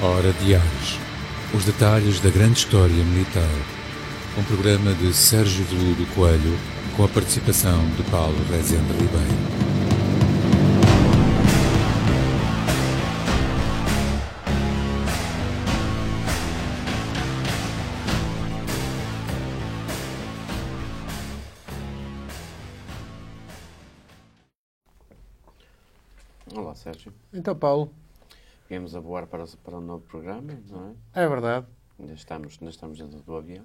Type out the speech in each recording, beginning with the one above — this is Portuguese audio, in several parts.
Hora de Ares. Os detalhes da grande história militar. Um programa de Sérgio Veludo Coelho com a participação de Paulo Rezende Ribeiro. Olá, Sérgio. Então, Paulo, Viemos a voar para, para um novo programa, não é? é verdade. Ainda estamos, ainda estamos dentro do avião.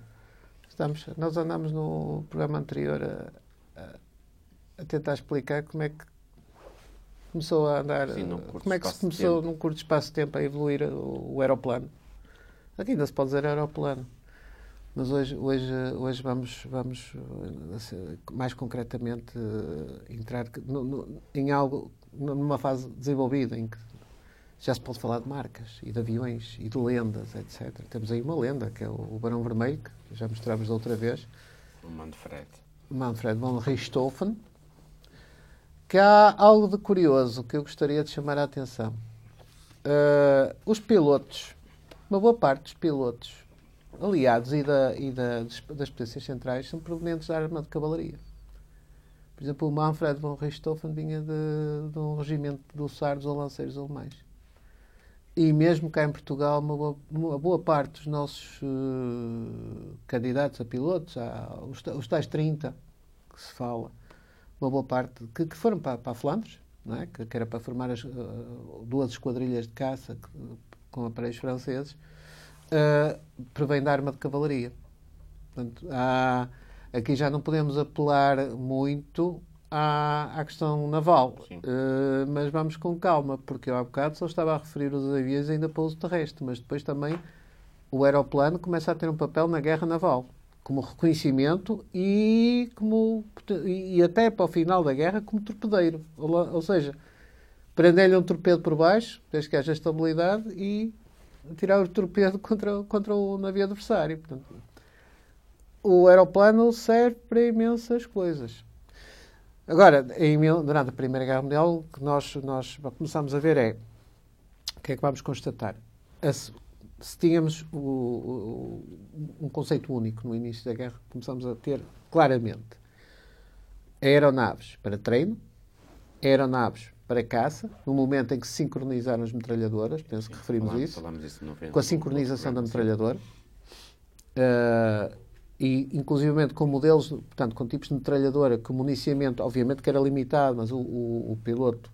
Estamos, nós andámos no programa anterior a, a- a tentar explicar como é que começou a andar, Sim, como é que se começou tempo. num curto espaço de tempo a evoluir o, o aeroplano. Aqui ainda se pode dizer aeroplano. Mas hoje, hoje, hoje vamos, vamos assim, mais concretamente eh, entrar no- no- em algo, numa fase desenvolvida em que já se pode falar de marcas e de aviões e de lendas, etc. Temos aí uma lenda, que é o Barão Vermelho, que já mostramos da outra vez, O Manfred. Manfred von Richthofen, que há algo de curioso que eu gostaria de chamar a atenção. Uh, os pilotos, uma boa parte dos pilotos aliados e, da, e da- das potências centrais são provenientes da arma de cavalaria. Por exemplo, o Manfred von Richthofen vinha de, de um regimento dos sardos ou lanceiros alemães. E mesmo cá em Portugal, uma boa, uma boa parte dos nossos eh, candidatos a pilotos, há os, os tais 30 que se fala, uma boa parte que, que foram para, para a Flandres, não é? que, que era para formar as, eh, duas esquadrilhas de caça que- com aparelhos franceses, provém da arma de cavalaria. Portanto, há- aqui já não podemos apelar muito à, à questão naval. Eh, mas vamos com calma, porque eu há bocado só estava a referir os aviões ainda para uso terrestre, mas depois também o aeroplano começa a ter um papel na guerra naval, como reconhecimento e, como, e até para o final da guerra como torpedeiro. Ou, ou seja, prender-lhe um torpedo por baixo, desde que haja estabilidade, e tirar o torpedo contra, contra o navio adversário. Portanto, o aeroplano serve para imensas coisas. Agora, em durante a Primeira Guerra Mundial, o que nós, nós começamos a ver é o que é que vamos constatar? A se, tínhamos o- o- um conceito único no início da guerra, começamos a ter claramente aeronaves para treino, aeronaves para caça, no momento em que se sincronizaram as metralhadoras, penso que referimos isso com a sincronização da metralhadora eh, e inclusivamente com modelos, portanto, com tipos de metralhadora que o municiamento, obviamente que era limitado, mas o, o- o piloto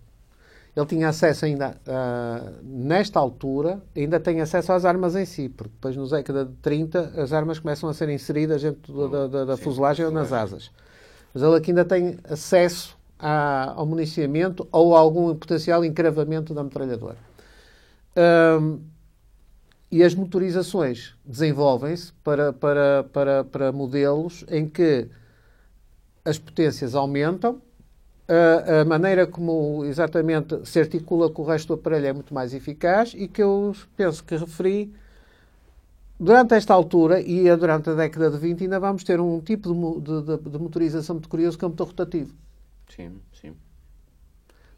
ele tinha acesso ainda, ah, nesta altura, ainda tem acesso às armas em si, porque depois nos década de 30 as armas começam a ser inseridas dentro da, da- da Sim, fuselagem ou nas asas. Mas ele aqui ainda tem acesso à- ao municiamento ou a algum potencial encravamento da metralhadora. Ahm, e as motorizações desenvolvem-se para, para, para, para modelos em que as potências aumentam, a, a maneira como exatamente se articula com o resto do aparelho é muito mais eficaz e que eu penso que referi durante esta altura e durante a década de 20 ainda vamos ter um tipo de, de- de- motorização muito curioso que é o motor rotativo. Sim.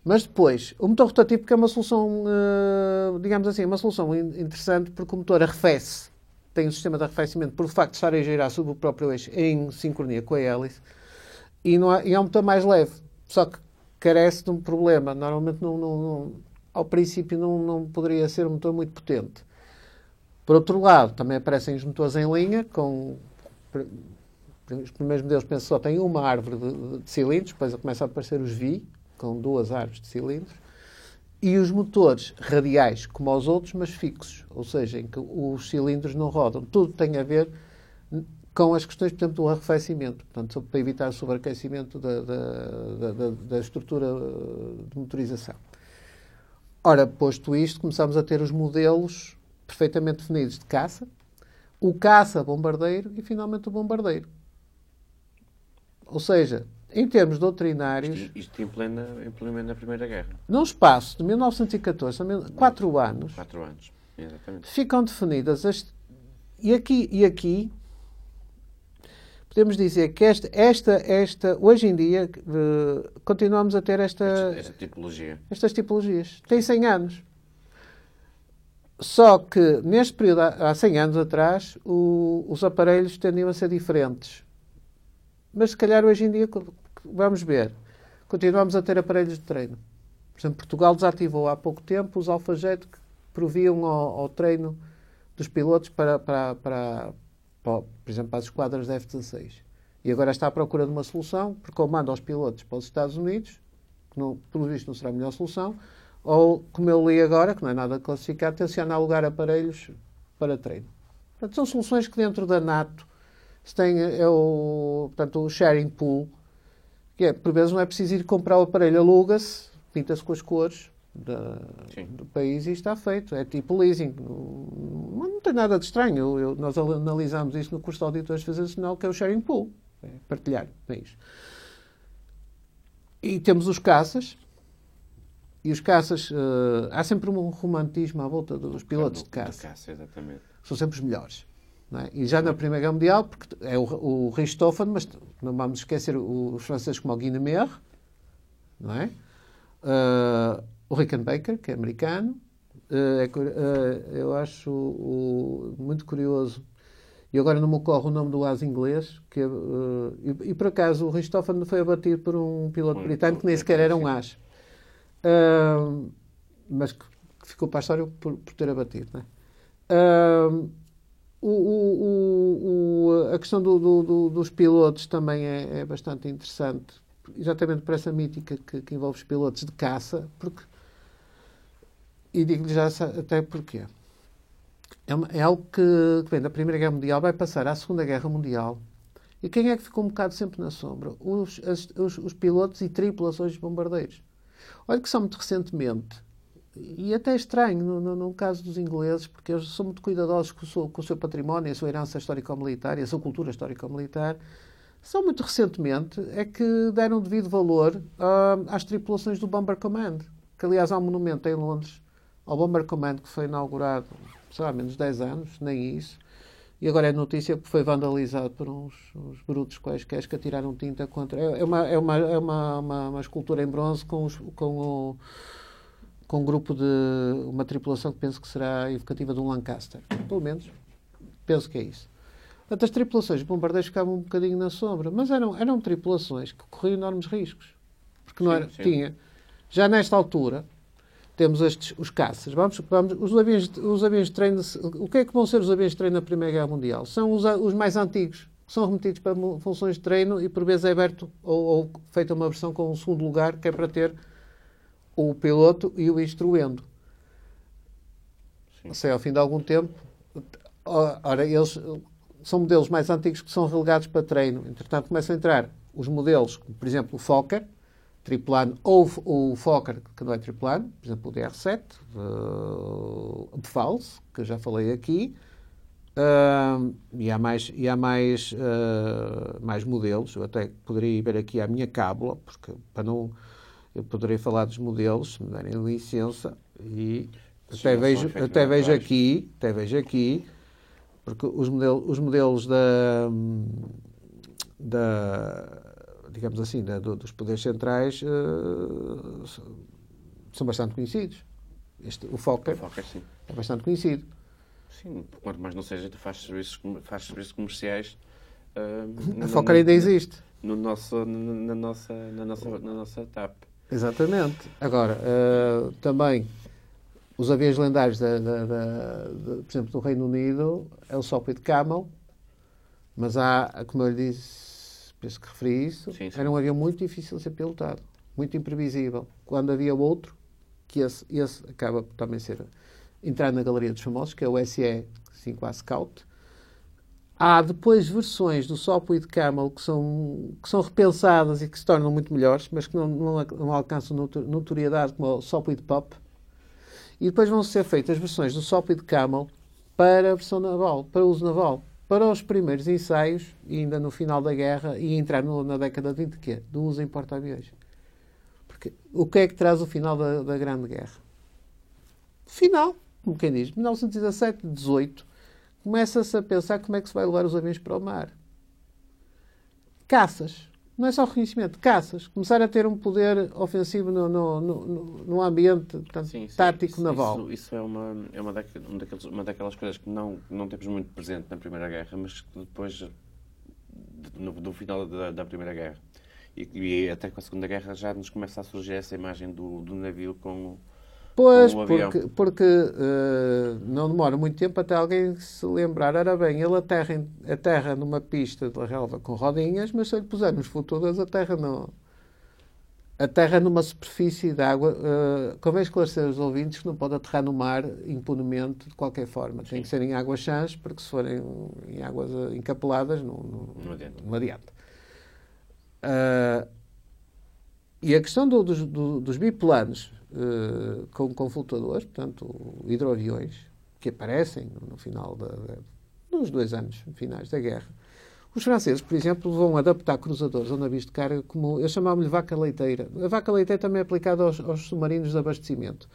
Mas depois, o motor que é uma solução, eh, digamos assim, uma solução in- interessante porque o motor arrefece, tem um sistema de arrefecimento por facto de estar a girar sobre o próprio eixo em sincronia com a hélice e, não há- e é um motor mais leve, só que carece de um problema. Normalmente, não, não- não- ao princípio, não, não poderia ser um motor muito potente. Por outro lado, também aparecem os motores em linha, com os primeiros modelos penso só têm uma árvore de, de- cilindros, depois começam a aparecer os VI, com duas árvores de cilindros, e os motores radiais, como os outros, mas fixos, ou seja, em que os cilindros não rodam. Tudo tem a ver com as questões, por exemplo, do arrefecimento, portanto, para evitar o sobreaquecimento da, da, da- da- estrutura de motorização. Ora, posto isto, começamos a ter os modelos perfeitamente definidos de caça, o caça-bombardeiro e, finalmente, o bombardeiro. Ou seja, em termos doutrinários, Isto, isto em, plena, em plena Primeira Guerra. num espaço de 1914 a quatro anos, Quatro anos. Exatamente. ficam definidas as. E aqui, e aqui podemos dizer que esta, esta, esta hoje em dia, eh, continuamos a ter esta, Esta, esta tipologia. estas tipologias. Tem 100 anos. Só que neste período, há 100 anos atrás, o, os aparelhos tendiam a ser diferentes. Mas se calhar hoje em dia, vamos ver, continuamos a ter aparelhos de treino. Por exemplo, Portugal desativou há pouco tempo os alfajet que proviam ao, ao treino dos pilotos para, para, para, para, por exemplo, para as esquadras da F-16. E agora está à procura de uma solução, porque ou manda os pilotos para os Estados Unidos, que não, pelo visto não será a melhor solução, ou, como eu li agora, que não é nada classificado, tenciona alugar aparelhos para treino. Portanto, são soluções que dentro da NATO se tem é o, portanto, o sharing pool, que é, por vezes não é preciso ir comprar o aparelho, aluga-se, pinta-se com as cores da, do país e está feito. É tipo leasing. Não, não tem nada de estranho. Eu, eu, nós analisamos isso no curso de auditores de nacional, que é o sharing pool. É partilhar. É isso. E temos os caças. E os caças, uh, há sempre um romantismo à volta dos pilotos de caça. caça exatamente. São sempre os melhores. É? E já na Primeira Guerra Mundial, porque é o, o Richthofen, mas não vamos esquecer os franceses como o Guinemer, não é? Uh, o Rickenbacker, que é americano. Uh, é, uh, eu acho o, muito curioso. E agora não me ocorre o nome do as inglês. Que, é, e, e, por acaso o Richthofen foi abatido por um piloto britânico que nem sequer era um as. mas que, que, ficou para a história por, por ter abatido. Não é? O, o, o, a questão do, do, dos pilotos também é, é, bastante interessante, exatamente por essa mítica que, que envolve os pilotos de caça, porque, e digo-lhe já até porquê. É, é algo que, que vem da Primeira Guerra Mundial, vai passar à Segunda Guerra Mundial. E quem é que ficou um bocado sempre na sombra? Os, as, os, os pilotos e tripulações de bombardeiros. Olha que só muito recentemente e até é estranho no, no, no, caso dos ingleses, porque eles são muito cuidadosos com o seu, com o seu património, a sua herança histórico-militar e a sua cultura histórico-militar. Só muito recentemente é que deram devido valor uh, às tripulações do Bomber Command, que aliás há um monumento em Londres ao Bomber Command que foi inaugurado, sei lá, menos 10 anos, nem isso. E agora é notícia que foi vandalizado por uns, uns brutos quaisquer que atiraram tinta contra. É, é, uma, é, uma, é uma, uma, uma escultura em bronze com, os, com o com um grupo de uma tripulação que penso que será evocativa de um Lancaster. Pelo menos, penso que é isso. Portanto, as tripulações de bombardeiros ficavam um bocadinho na sombra, mas eram, eram tripulações que corriam enormes riscos. Porque não sim, era, sim. tinha. Já nesta altura, temos estes, os caças. Vamos, vamos, os, aviões, os aviões de treino. O que é que vão ser os aviões de treino na Primeira Guerra Mundial? São os, os mais antigos, que são remetidos para funções de treino e por vezes é aberto ou, ou feita uma versão com um segundo lugar, que é para ter o piloto e o instruendo. Sim. Sei, ao fim de algum tempo, ora, eles são modelos mais antigos que são relegados para treino. Entretanto, começam a entrar os modelos, por exemplo, o Fokker, tripulano, ou o Fokker, que não é tripulano, por exemplo, o DR-7, uh, o Pfalz, que já falei aqui, uh, e há mais, e há mais, uh, mais modelos. Eu até poderia ver aqui a minha cábula, porque para não eu poderei falar dos modelos, se me derem licença, e Sim, até vejo, até vejo aqui, até vejo aqui, porque os modelos, os modelos da, da digamos assim, da, dos poderes centrais uh, são bastante conhecidos. Este, o Fokker, é bastante conhecido. Sim, quanto mais não seja, faz serviços, faz serviços comerciais. Uh, a Fokker ainda existe. No nosso, na, nossa, na, nossa, na nossa TAP. Exatamente. Agora, uh, também os aviões lendários, da, da, da, por exemplo, do Reino Unido, é o Sopwith Camel, mas há, como eu lhe disse, penso que referi isso, sim, sim. era um avião muito difícil de ser pilotado, muito imprevisível. Quando havia outro, que esse, esse acaba por também ser entrar na galeria dos famosos, que é o SE-5A Scout, Há depois versões do Sopwith Camel que são, que são repensadas e que se tornam muito melhores, mas que não, não, não alcançam notoriedade como o Sopwith Pop. E depois vão ser feitas versões do Sopwith Camel para a versão naval, para uso naval. Para os primeiros ensaios, e ainda no final da guerra, e entrar no, na década de 20, que é do uso em porta-aviões. Porque o que é que traz o final da, da Grande Guerra? Final, como quem diz, 1917, 18, começa-se a pensar como é que se vai levar os aviões para o mar. Caças. não é só reconhecimento, caças. Começar a ter um poder ofensivo no, no, no, no ambiente portanto, sim, sim, tático isso, naval. Isso, isso, é, uma, é uma, daqueles, uma daquelas coisas que não, não temos muito presente na Primeira Guerra, mas que depois, no, no final da, da Primeira Guerra, e, e, até com a Segunda Guerra já nos começa a surgir essa imagem do, do navio com Pois, porque, porque uh, não demora muito tempo até alguém se lembrar. Ora bem, ele aterra, aterra numa pista de relva com rodinhas, mas se lhe pusermos flutuadores, aterra, no, aterra numa superfície de água. Uh, convém esclarecer os ouvintes que não pode aterrar no mar impunemente de qualquer forma. Sim. Tem que ser em águas chãs, porque se forem em águas encapeladas, não, não, não adianta. Não adianta. Uh, e a questão do, dos, do, dos biplanos uh, com, com flutuadores, portanto, hidroaviões, que aparecem no, final da, da, nos dois anos finais da guerra. Os franceses, por exemplo, vão adaptar cruzadores ou navios de carga como eu chamava-lhe vaca leiteira. A vaca leiteira também é aplicada aos, aos submarinos de abastecimento.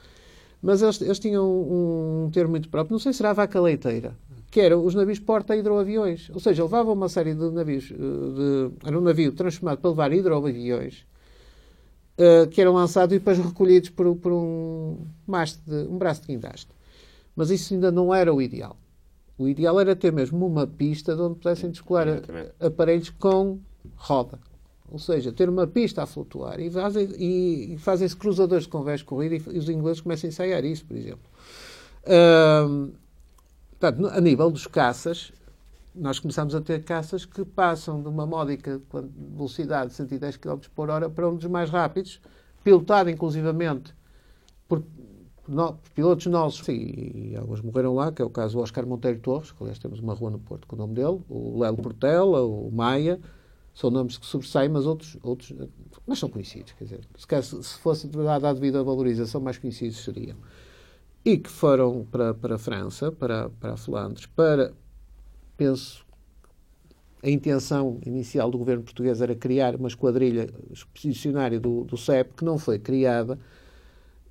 Mas eles, eles tinham um, termo muito próprio, não sei se será vaca leiteira, que eram os navios porta-hidroaviões. Ou seja, levavam uma série de navios. Eh, de, era um navio transformado para levar hidroaviões uh, que eram lançados e depois recolhidos por, por um, mastro de, um braço de guindaste. Mas isso ainda não era o ideal. O ideal era ter mesmo uma pista de onde pudessem descolar aparelhos com roda. Ou seja, ter uma pista a flutuar. E fazem-se e fazem cruzadores de convés corrida e, e os ingleses começam a ensaiar isso, por exemplo. Uh, portanto, a nível dos caças, nós começamos a ter caças que passam de uma módica velocidade de 110 km por hora para um dos mais rápidos, pilotado inclusivamente por, no, pilotos nossos, e, e, alguns morreram lá, que é o caso do Oscar Monteiro Torres, que aliás temos uma rua no Porto com o nome dele, o Lelo Portela, o Maia, são nomes que sobressaem, mas outros, outros mas são conhecidos, quer dizer, se, se fosse dada a devida valorização, mais conhecidos seriam. E que foram para, para a França, para, para a Flandres, para penso a intenção inicial do governo português era criar uma esquadrilha expedicionária do, do CEP, que não foi criada.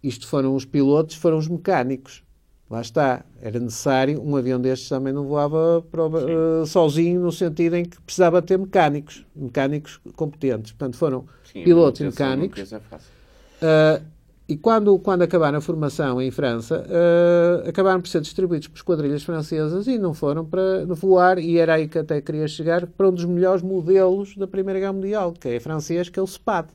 Isto foram os pilotos, foram os mecânicos. Lá está. Era necessário. Um avião destes também não voava uh, sozinho, no sentido em que precisava ter mecânicos, mecânicos competentes. Portanto, foram Sim, pilotos e mecânicos. Uh, e quando, quando acabaram a formação em França, uh, acabaram por ser distribuídos por esquadrilhas francesas e não foram para voar, e era aí que até queria chegar, para um dos melhores modelos da Primeira Guerra Mundial, que é francês, que é o SPAD.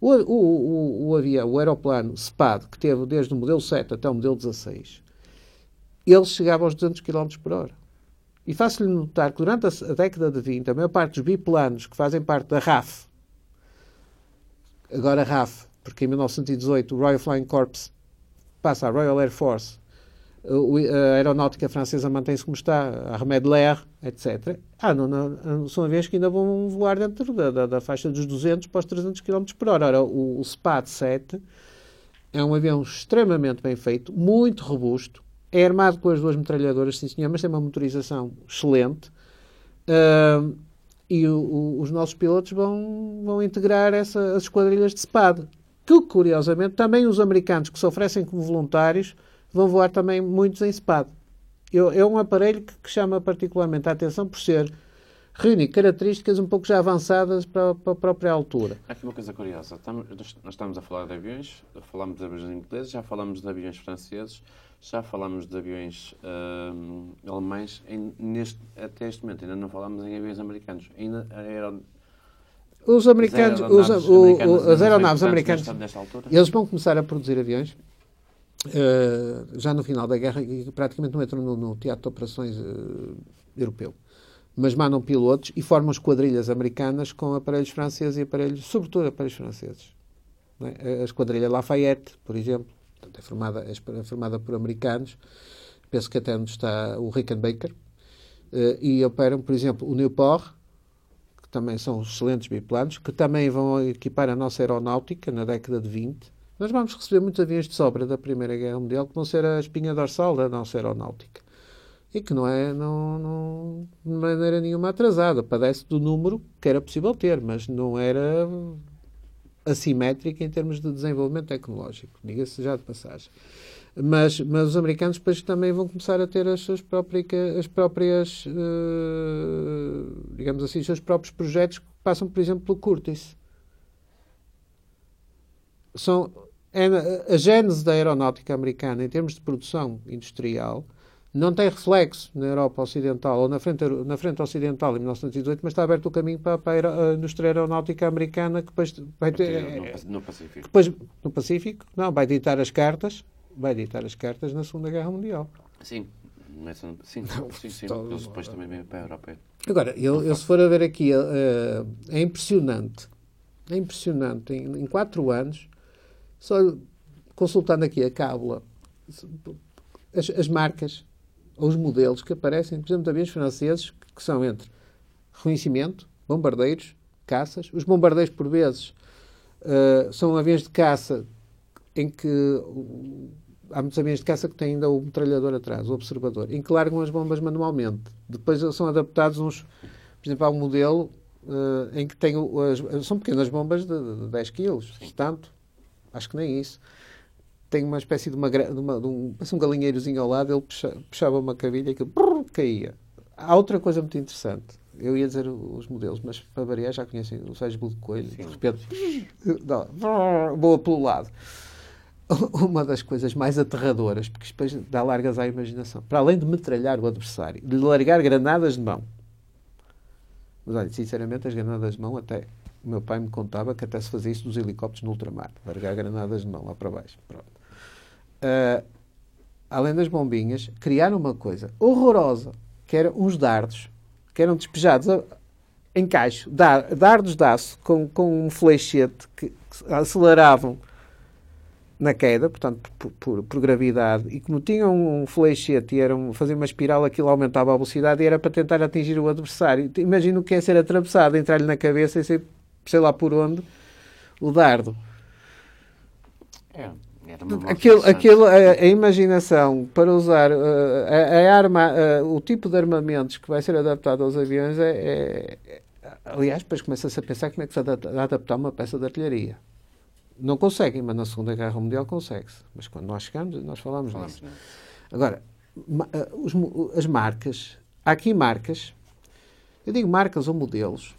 O, o, o, o avião, o aeroplano SPAD, que teve desde o modelo 7 até o modelo 16, ele chegava aos 200 km por hora. E faço-lhe notar que durante a, a década de 20, a maior parte dos biplanos que fazem parte da RAF, agora RAF, porque em 1918 o Royal Flying Corps passa à Royal Air Force, a aeronáutica francesa mantém-se como está, a de l'Air, etc. Ah, não, não, são aviões que ainda vão voar dentro da, da, da, faixa dos 200 para os 300 km por hora. Ora, o, o SPAD 7 é um avião extremamente bem feito, muito robusto, é armado com as duas metralhadoras, sim senhor, mas tem uma motorização excelente. Uh, e o, o, os nossos pilotos vão, vão integrar essa, as esquadrilhas de SPAD que, curiosamente, também os americanos que se oferecem como voluntários vão voar também muitos em SPAD. Eu, é um aparelho que, que, chama particularmente a atenção por ser reunir características um pouco já avançadas para, para a própria altura. Aqui uma coisa curiosa. Estamos, nós estamos a falar de aviões, falamos de aviões ingleses, já falamos de aviões franceses, já falamos de aviões uh, alemães. Em, neste, até este momento ainda não falamos em aviões americanos. Ainda aeron os americanos, os, o, as aeronaves americanas, eles vão começar a produzir aviões uh, já no final da guerra e praticamente não entram no, no teatro de operações uh, europeu. Mas mandam pilotos e formam esquadrilhas americanas com aparelhos franceses e aparelhos, sobretudo aparelhos franceses. É? A esquadrilha Lafayette, por exemplo, é formada, é formada por americanos, penso que até onde está o Rickenbacker, uh, e operam, por exemplo, o Newport, também são excelentes biplanos, que também vão equipar a nossa aeronáutica na década de 20. Nós vamos receber muitos aviões de sobra da Primeira Guerra Mundial que vão ser a espinha dorsal da nossa aeronáutica. E que não é, não, não, de maneira nenhuma atrasada. Padece do número que era possível ter, mas não era assimétrica em termos de desenvolvimento tecnológico. Diga-se já de passagem. Mas, mas os americanos depois também vão começar a ter as suas próprias, as próprias uh, digamos assim, os seus próprios projetos que passam, por exemplo, pelo Curtis. São, é, a gênese da aeronáutica americana, em termos de produção industrial, não tem reflexo na Europa Ocidental ou na frente, na frente ocidental em 1918, mas está aberto o caminho para, para a indústria aeronáutica americana que depois vai ter, no, no Pacífico. Depois, no Pacífico, não, vai ditar as cartas, vai ditar as cartas na Segunda Guerra Mundial. Sim, sim, não, sim, sim, sim eles depois também vêm para a Europa. Agora, eu, eu se for a ver aqui, uh, é impressionante, é impressionante, em, em quatro anos, só consultando aqui a cábula, as, as marcas os modelos que aparecem, por exemplo, de aviões franceses, que são entre reconhecimento, bombardeiros, caças. Os bombardeiros, por vezes, uh, são aviões de caça em que há muitos aviões de caça que têm ainda o metralhador atrás, o observador, em que largam as bombas manualmente. Depois são adaptados uns, por exemplo, há um modelo uh, em que tem as, são pequenas bombas de, de 10 kg, tanto, acho que nem isso tem uma espécie de, uma, de, uma, de um, um galinheirozinho ao lado, ele puxa, puxava uma cavilha e aquilo brrr, caía. Há outra coisa muito interessante. Eu ia dizer os modelos, mas para variar já conhecem o Sérgio de Coelho. De repente, não, boa pelo lado. Uma das coisas mais aterradoras, porque depois dá largas à imaginação. Para além de metralhar o adversário, de largar granadas de mão. Mas olha, sinceramente, as granadas de mão até o meu pai me contava que até se fazia isso dos helicópteros no ultramar, largar granadas de mão lá para baixo. Pronto uh, além das bombinhas, criaram uma coisa horrorosa, que eram uns dardos, que eram despejados a, em caixo, dar, dardos de aço com, com um flechete que, que aceleravam na queda, portanto, por, por, por, gravidade, e como tinham um flechete e eram, faziam uma espiral, aquilo aumentava a velocidade e era para tentar atingir o adversário. Imagina o que é ser atravessado, entrar-lhe na cabeça e sei, sei lá por onde, o dardo. É. Aquilo, aquilo, a, a, imaginação para usar uh, a, a, arma, uh, o tipo de armamentos que vai ser adaptado aos aviões é, é, é aliás, depois começa-se a pensar como é que se adaptar uma peça de artilharia. Não conseguem, mas na Segunda Guerra Mundial consegue-se. Mas quando nós chegamos, nós falamos, falamos disso. Agora, uh, os, as marcas, há aqui marcas, eu digo marcas ou modelos,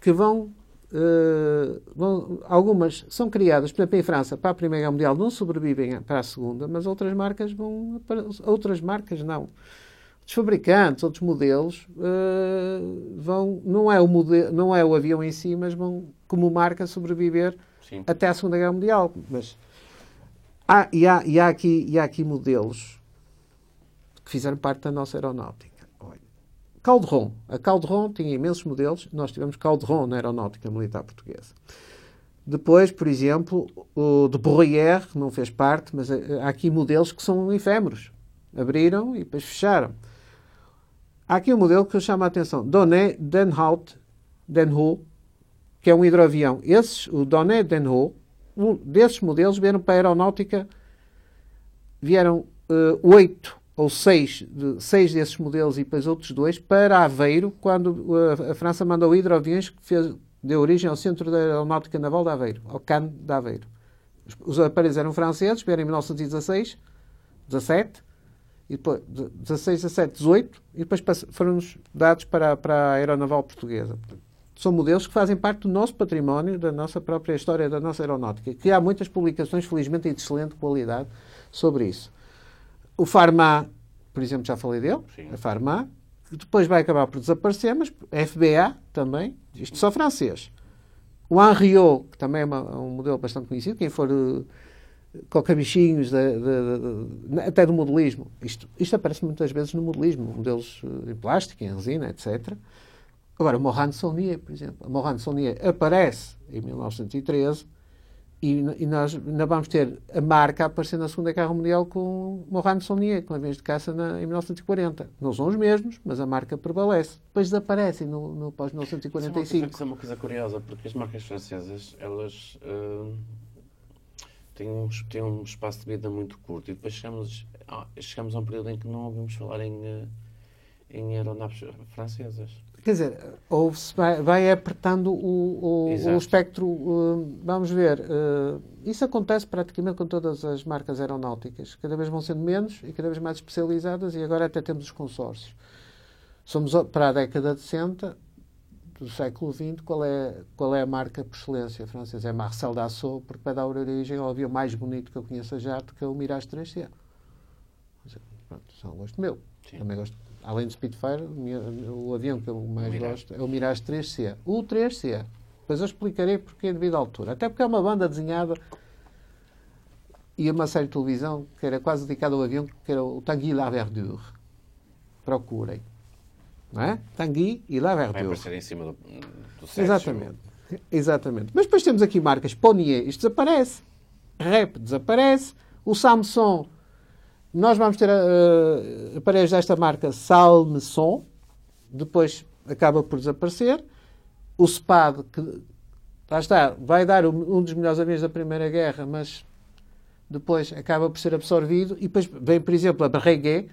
que vão Uh, bom, algumas são criadas, por exemplo, em França, para a Primeira Guerra Mundial, não sobrevivem para a Segunda, mas outras marcas vão. Outras marcas não. Os fabricantes, outros modelos, uh, vão. Não é, o modelo, não é o avião em si, mas vão, como marca, sobreviver Sim. até a Segunda Guerra Mundial. Mas há, e, há, e, há aqui, e há aqui modelos que fizeram parte da nossa aeronáutica. Calderon. A Calderon tinha imensos modelos. Nós tivemos Calderon na aeronáutica militar portuguesa. Depois, por exemplo, o de Bruyère, não fez parte, mas eh, há aqui modelos que são efêmeros. Abriram e depois fecharam. Há aqui um modelo que eu chamo a atenção. Donné Denhout, Denho, que é um hidroavião. Esses, o Donné Denho, um desses modelos vieram para a aeronáutica, vieram uh, oito ou seis, de, seis desses modelos e depois outros dois, para Aveiro, quando a, a França mandou hidroaviões que fez, deu origem ao Centro da Aeronáutica Naval de Aveiro, ao CAN de Aveiro. Os, os aparelhos eram franceses, vieram em 1916, 17, e depois, 16, 17, 18, e depois foram dados para, para a Aeronaval Portuguesa. São modelos que fazem parte do nosso património, da nossa própria história, da nossa aeronáutica, que há muitas publicações, felizmente, de excelente qualidade sobre isso. O Farma, por exemplo, já falei dele, Sim. a Farma, depois vai acabar por desaparecer, mas FBA também, isto só francês. O Henriot, que também é uma, um modelo bastante conhecido, quem for uh, bichinhos de, de, de, até do modelismo. Isto, isto aparece muitas vezes no modelismo, modelos uh, em plástico, em resina, etc. Agora, Mohan Saunier, por exemplo. Mohan Saunier aparece em 1913 e, e, nós ainda vamos ter a marca a aparecer na Segunda Guerra Mundial com Morane Saunier, com aviões de caça na, em 1940. Não são os mesmos, mas a marca prevalece. Depois desaparecem no, no pós-1945. Isso, é é uma coisa curiosa, porque as marcas francesas, elas uh, têm, um, têm um espaço de vida muito curto e depois chegamos, chegamos a um período em que não ouvimos falar em, uh, em aeronaves francesas. Quer dizer, houve vai, vai apertando o, o, o espectro. Uh, vamos ver. Uh, isso acontece praticamente com todas as marcas aeronáuticas. Cada vez vão sendo menos e cada vez mais especializadas, e agora até temos os consórcios. Somos para a década de 60 do século XX, qual é, qual é a marca por excelência francesa? É Marcel Dassault, porque vai dar origem ao avião mais bonito que eu conheço a jato, que é o Mirage 3C. Pronto, um gosto meu. Sim. Também gosto além do Spitfire, o avião que eu mais gosto é o Mirage 3C. O 3C. Depois eu explicarei porque devido à altura. Até porque é uma banda desenhada e uma série de televisão que era quase dedicada ao avião, que era o Tanguy La Verdure. Procurem. Não é? Tanguy e La Verdure. Vai aparecer em cima do, do Exatamente. Exatamente. Mas depois temos aqui marcas Ponier, isto desaparece. Rep desaparece. O Samsung nós vamos ter uh, aparelhos desta marca Salmeson, depois acaba por desaparecer. O SPAD, que lá está, vai dar um dos melhores aviões da Primeira Guerra, mas depois acaba por ser absorvido. E depois vem, por exemplo, a Breguet,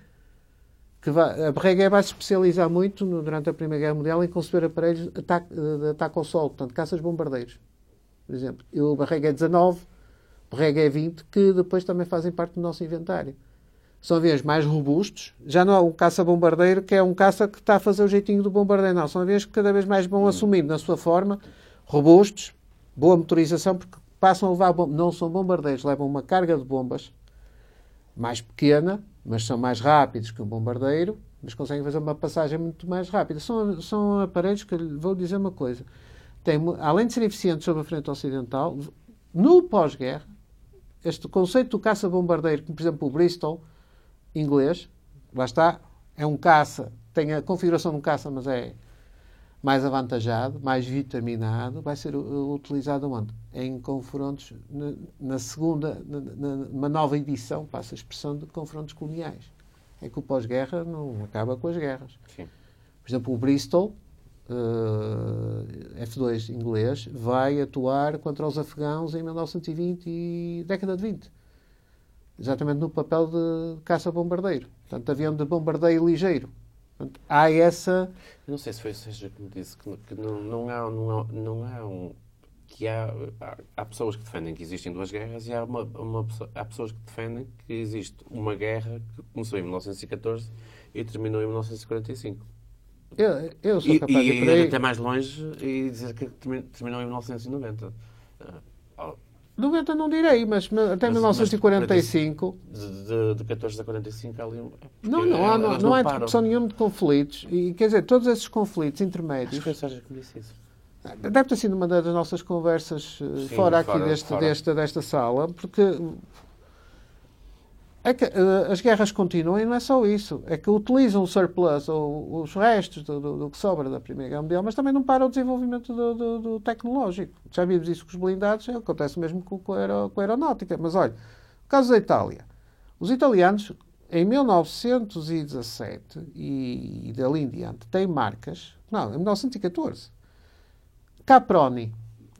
que vai, a Breguet vai se especializar muito no, durante a Primeira Guerra Mundial em conceber aparelhos de ataque, de ataque ao solo, portanto, caças-bombardeiros, por exemplo. E o Breguet 19, Breguet 20, que depois também fazem parte do nosso inventário são aviões mais robustos. Já não é um caça-bombardeiro que é um caça que está a fazer o jeitinho do bombardeiro, não. São aviões que cada vez mais vão assumindo na sua forma, robustos, boa motorização, porque passam a levar, não são bombardeiros, levam uma carga de bombas mais pequena, mas são mais rápidos que um bombardeiro, mas conseguem fazer uma passagem muito mais rápida. São, são aparelhos que, vou dizer uma coisa, tem, além de serem eficientes sobre a frente ocidental, no pós-guerra, este conceito do caça-bombardeiro, como por exemplo o Bristol, inglês, lá está, é um caça, tem a configuração de um caça, mas é mais avantajado, mais vitaminado, vai ser utilizado onde? Em confrontos, na, na segunda, na, numa nova edição, passa a expressão de confrontos coloniais. É que o pós-guerra não acaba com as guerras. Sim. Por exemplo, o Bristol, uh, F2 inglês, vai atuar contra os afegãos em 1920 e década de 20 exatamente no papel de caça-bombardeiro. Portanto, avião de bombardeio ligeiro. Portanto, há essa. Não sei se foi o Sérgio que me disse que, que não, não, há, não, há, não há um. Que há, há, há, pessoas que defendem que existem duas guerras e há, uma, uma, há pessoas que defendem que existe uma guerra que começou em 1914 e terminou em 1945. Eu, eu sou capaz e, de ir até mais longe e dizer que terminou em 1990. 90 não direi, mas até mas, 1945. Mas de, de 14 a 45 ali. É não, não há, não, não há interrupção nenhuma de conflitos. E quer dizer, todos esses conflitos intermédios. Acho que foi que me disse isso. Deve ter sido uma das nossas conversas eh, Sim, fora aqui fora, deste, fora. Desta, desta sala, porque é que, uh, as guerras continuam e não é só isso. É que utilizam o surplus, ou os restos do, do, do, que sobra da Primeira Guerra Mundial, mas também não para o desenvolvimento do, do tecnológico. Já vimos isso com os blindados, acontece mesmo com, com, a, com a aeronáutica. Mas olha, o caso da Itália. Os italianos, em 1917 e, e dali em diante, têm marcas. Não, em 1914. Caproni,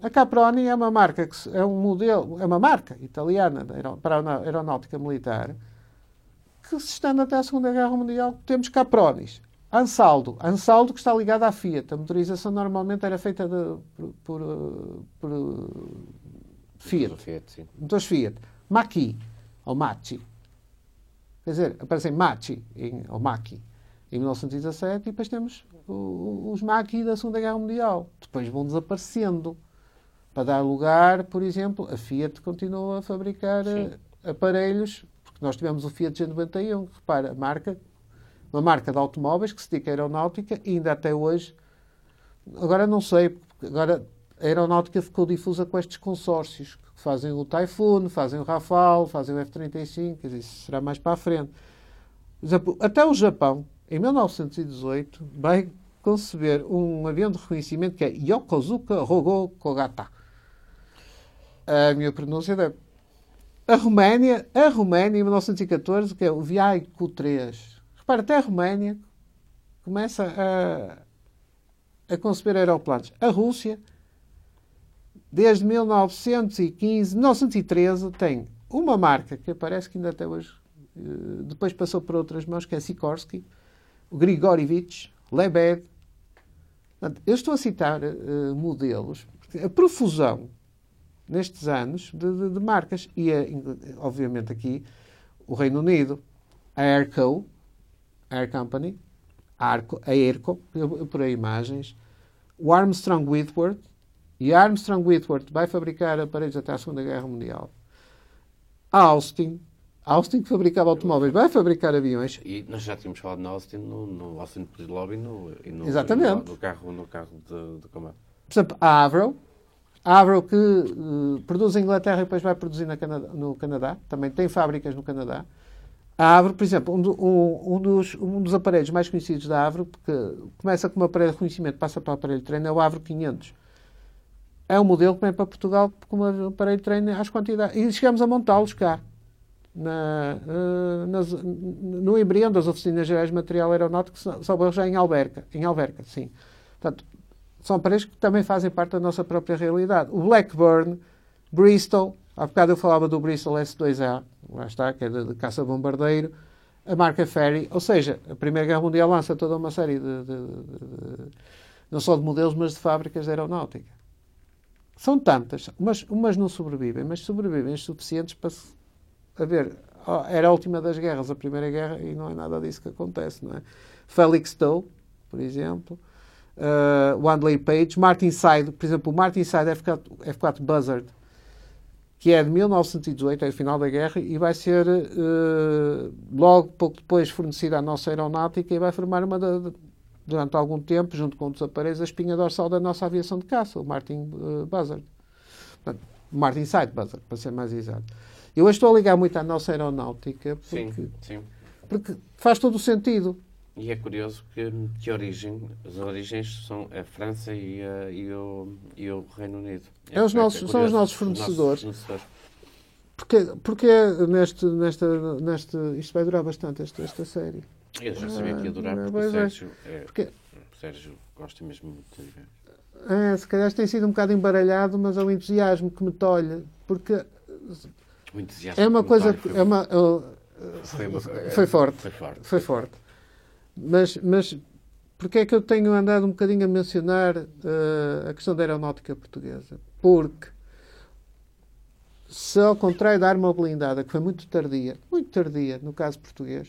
a Caproni é uma marca que é um modelo, é uma marca italiana para a aeronáutica militar que se estende até a Segunda Guerra Mundial. Temos Capronis. Ansaldo. Ansaldo que está ligado à Fiat. A motorização normalmente era feita de, por, por, por Fiat. Fiat Motores Fiat. Maki, ou Machi. Quer dizer, aparecem Machi, em, ou Maki, em 1917, e depois temos os Maki da Segunda Guerra Mundial. Depois vão desaparecendo para dar lugar, por exemplo, a Fiat continua a fabricar Sim. Eh, aparelhos, porque nós tivemos o Fiat G91, repara, marca, uma marca de automóveis que se dedica à aeronáutica e ainda até hoje, agora não sei, agora a aeronáutica ficou difusa com estes consórcios, que fazem o Typhoon, fazem o Rafale, fazem o F-35, quer dizer, isso será mais para a frente. Até o Japão, em 1918, vai conceber um avião de reconhecimento que é Yokozuka Rogo Kogata a minha pronúncia deve. A Roménia, a Roménia, em 1914, que é o Viaico 3. Repara, até a Roménia começa a, a conceber aeroplanos. A Rússia, desde 1915, 1913, tem uma marca que parece que ainda até hoje, eh, depois passou por outras mãos, que é Sikorsky, o Grigorievich, Lebed, eu estou a citar uh, modelos, a profusão nestes anos de, de, de marcas. E, a, obviamente, aqui o Reino Unido, a Airco, Air Company, a Arco, a Airco, eu, por aí imagens, o Armstrong Whitworth, e a Armstrong Whitworth vai fabricar aparelhos até a Segunda Guerra Mundial. A Austin, a Austin que fabricava automóveis, vai fabricar aviões. E nós já tínhamos falado na Austin, no, no Austin Police Lobby no, e no, Exatamente. No, no, carro, no carro de, de combate. Por exemplo, a Avro, a Avro que uh, produz em Inglaterra e depois vai produzir Canadá, no Canadá, também tem fábricas no Canadá. A Avro, por exemplo, um, do, um, um, dos, um, dos, aparelhos mais conhecidos da Avro, porque começa como aparelho de reconhecimento, passa para o aparelho de treino, é o Avro 500. É um modelo que vem para Portugal como aparelho de treino às quantidades. E chegamos a montá-los cá. Na, uh, nas, no embrião das Oficinas Gerais de Material Aeronáutico, salvo já em Alberca. Em Alberca, sim. Portanto, são aparelhos que também fazem parte da nossa própria realidade. O Blackburn, Bristol, há bocado eu falava do Bristol S2A, lá está, que é de, de caça-bombardeiro, a marca Ferry, ou seja, a Primeira Guerra Mundial lança toda uma série de, de, de não só de modelos, mas de fábricas de aeronáutica. São tantas, umas, umas não sobrevivem, mas sobrevivem suficientes para a ver, era a última das guerras, a Primeira Guerra, e não é nada disso que acontece, não é? Felix Stowe, por exemplo, uh, Wandley Page, Martin Side, por exemplo, o Martin Side F4, F4 Buzzard, que é de 1918, é o final da guerra, e vai ser uh, logo pouco depois fornecida à nossa aeronáutica e vai formar uma durante algum tempo, junto com outros aparelhos, a espinha dorsal da nossa aviação de caça, o Martin uh, Buzzard. Portanto, Martin Side Buzzard, para ser mais exato. Eu estou a ligar muito à nossa aeronáutica porque, sim, sim. porque faz todo o sentido. E é curioso que, que origem, as origens são a França e, a, e, o, e o Reino Unido. É, é os nossos, é são os nossos fornecedores. Os nossos fornecedores. Porque, porque neste, nesta, neste, isto vai durar bastante, esta, esta série. Eu já sabia que ia durar, ah, porque o Sérgio, é, porque... Sérgio gosta mesmo muito de ver. É, se calhar tem sido um bocado embaralhado, mas é o entusiasmo que me tolha, porque o entusiasmo é uma coisa, foi, é uma, foi, uma, foi, forte, foi forte, foi forte. Mas, mas porque é que eu tenho andado um bocadinho a mencionar uh, a questão da aeronáutica portuguesa? Porque se ao contrário da arma blindada, que foi muito tardia, muito tardia no caso português,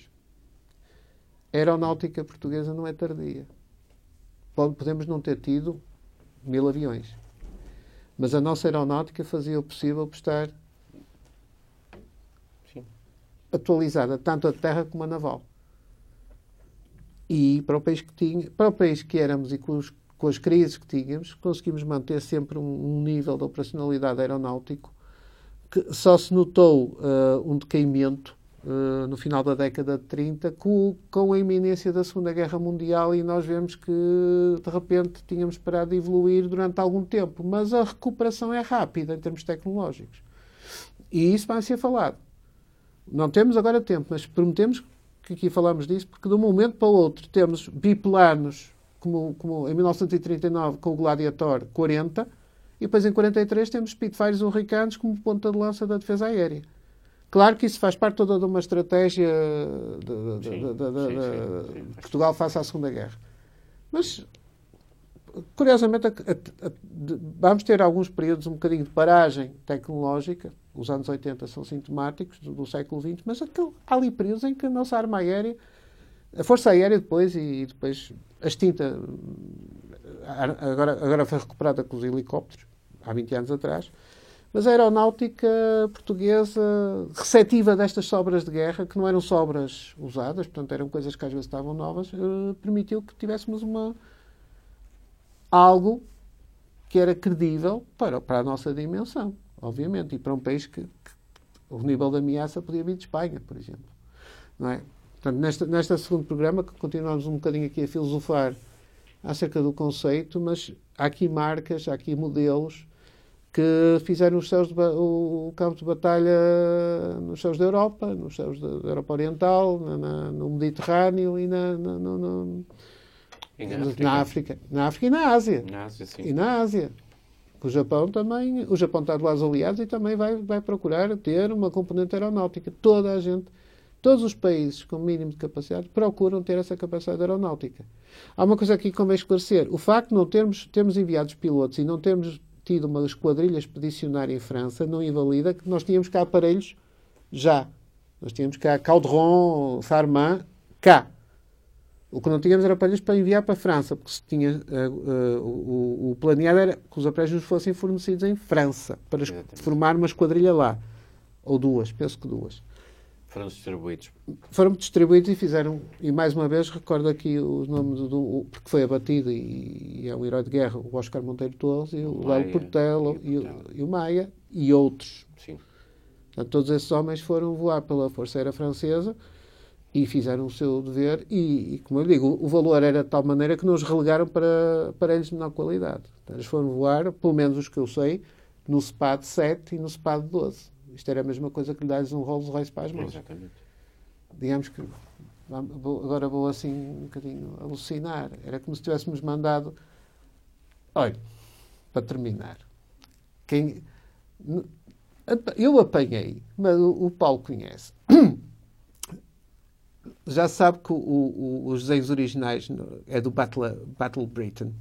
a aeronáutica portuguesa não é tardia. Podemos não ter tido mil aviões. Mas a nossa aeronáutica fazia o possível por estar Sim. atualizada, tanto a terra como a naval. E para o país que tinha, para o país que éramos e com, os, com as crises que tínhamos, conseguimos manter sempre um, um, nível de operacionalidade aeronáutico que só se notou uh, um decaimento uh, no final da década de 30 com, com a iminência da Segunda Guerra Mundial e nós vemos que de repente tínhamos parado de evoluir durante algum tempo, mas a recuperação é rápida em termos tecnológicos. E isso vai ser falado. Não temos agora tempo, mas prometemos que aqui falamos disso, porque de um momento para o outro temos biplanos, como, como em 1939 com o Gladiator 40, e depois em 43 temos Spitfires hurricanes como ponta de lança da defesa aérea. Claro que isso faz parte toda de uma estratégia de, de, sim, de, sim, sim, Portugal face à Segunda Guerra. Mas, curiosamente, vamos ter alguns períodos um bocadinho de paragem tecnológica, os anos 80 são sintomáticos do, do século XX, mas aquele, há ali períodos em que a nossa arma aérea, a Força Aérea depois, e depois a extinta, agora, agora foi recuperada com os helicópteros, há 20 anos atrás, mas a aeronáutica portuguesa, receptiva destas sobras de guerra, que não eram sobras usadas, portanto eram coisas que às vezes estavam novas, eh, permitiu que tivéssemos uma algo que era credível para, para a nossa dimensão obviamente, e para um país que, que o nível de ameaça podia vir de Espanha, por exemplo. Não é? Portanto, nesta, neste segundo programa, que continuamos um bocadinho aqui a filosofar acerca do conceito, mas há aqui marcas, há aqui modelos que fizeram os de, o, o, campo de batalha nos céus da Europa, nos céus da Europa Oriental, na, na, no Mediterrâneo e na, na, no, no, na, África. Na África e na Ásia. Na Ásia, sim. E na Ásia. O Japão também, o Japão está do lado dos aliados e também vai, vai procurar ter uma componente aeronáutica. Toda a gente Todos os países com mínimo de capacidade procuram ter essa capacidade aeronáutica. Há uma coisa aqui que convém esclarecer. O facto de não termos, termos enviado pilotos e não termos tido uma esquadrilha expedicionária em França não invalida que nós tínhamos cá aparelhos já. Nós tínhamos cá Calderon, Farman, cá. O que não tínhamos era aparelhos para enviar para a França, porque se tinha, uh, uh, o, o, planeado era que os aparelhos fossem fornecidos em França, para Exatamente. formar uma esquadrilha lá. Ou duas, penso que duas. Foram distribuídos. Foram distribuídos e fizeram, e mais uma vez recordo aqui os nomes do, porque foi abatido e, e é um herói de guerra, o Oscar Monteiro Torres, e o, o Lelo Portela, e, o, e o Maia, e outros. Sim. Portanto, todos esses homens foram voar pela Força Aérea Francesa e fizeram o seu dever e, e, como eu digo, o valor era de tal maneira que nos relegaram para, eles de menor qualidade. Então, eles foram voar, pelo menos os que eu sei, no SPAD 7 e no SPAD 12. Isto era a mesma coisa que lhe dá-lhes um Rolls Royce para as mãos. Exatamente. Digamos que agora vou assim um bocadinho alucinar. Era como se tivéssemos mandado. Olha, para terminar, quem, eu apanhei, mas o Paulo conhece. Já sabe que o, o, os desenhos originais é do Butler, Battle Britain,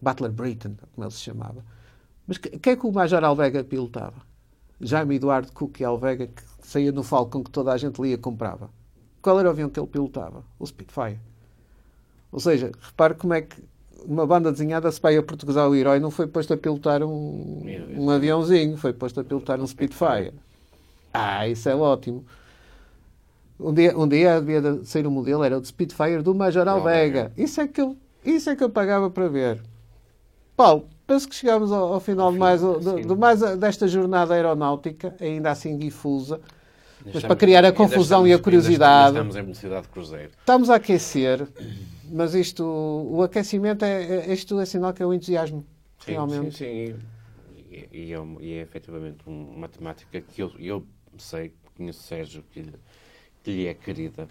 Butler Britain, como ele se chamava. Mas quem é que o Major Alvega pilotava? Jaime Eduardo Cook Alvega, que saía no Falcon que toda a gente lia e comprava. Qual era o avião que ele pilotava? O Spitfire. Ou seja, repare como é que uma banda desenhada se vai a portuguesar o herói não foi posto a pilotar um, um aviãozinho, foi posto a pilotar um Spitfire. Ah, isso é ótimo. Um dia, um dia devia sair um modelo, era o de Spitfire do Major Alvega. Isso é que eu, isso é que eu pagava para ver. Paulo, penso que chegamos ao, ao final de mais, de, de mais desta jornada aeronáutica, ainda assim difusa, mas para criar a confusão estamos, e a curiosidade. Estamos em velocidade de cruzeiro. Estamos a aquecer, mas isto, o aquecimento é, é isto é sinal que é o entusiasmo, sim, realmente. Sim, sim. E, e, é, e é efetivamente uma temática que eu, eu sei, conheço Sérgio, que lhe, que lhe é querida,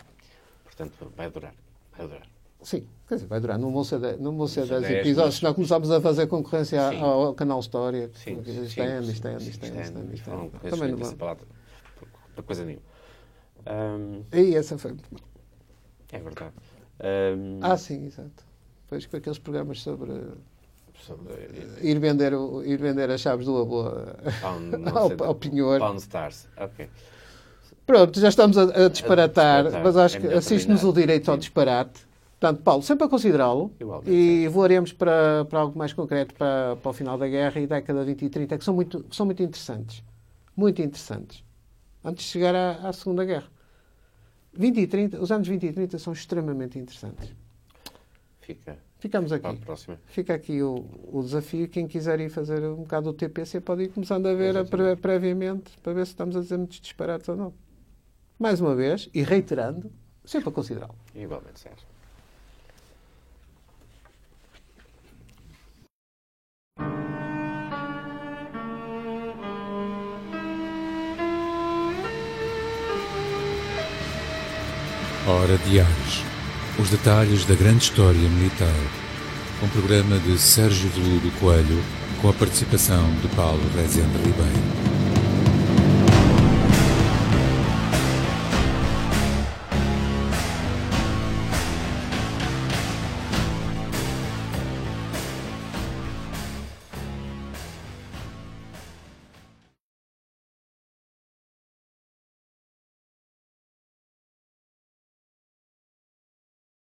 portanto vai durar, vai durar. Sim, quer dizer, vai durar. Não vão ser 10, não vão ser 10 episódios, senão começamos a fazer concorrência ao, ao, canal História. Sim, estende, estende, estende, estende. Também não vão. Para coisa nenhuma. Um, e essa foi. É verdade. Um, ah, sim, exato. Pois com aqueles programas sobre. sobre ir, vender o, ir vender as chaves do avô ao, ao penhor. Pound Stars, ok. Pronto, já estamos a, a disparatar, a mas acho é que assiste-nos o direito ao disparate. Portanto, Paulo, sempre a considerá-lo e voaremos para, para algo mais concreto para, para o final da guerra e década 20 e 30, que são muito, são muito interessantes. Muito interessantes. Antes de chegar à, à Segunda Guerra. 20 e 30, os anos 20 e 30 são extremamente interessantes. Fica. Ficamos aqui. Fica aqui o, o desafio. Quem quiser ir fazer um bocado o TPC pode ir começando a ver a pre, previamente para ver se estamos a dizer muitos disparates ou não. Mais uma vez, e reiterando, sempre a considerá-lo. Igualmente, Sérgio. Hora Diários. Os detalhes da grande história militar. Um programa de Sérgio Veludo Coelho com a participação de Paulo Rezende Ribeiro.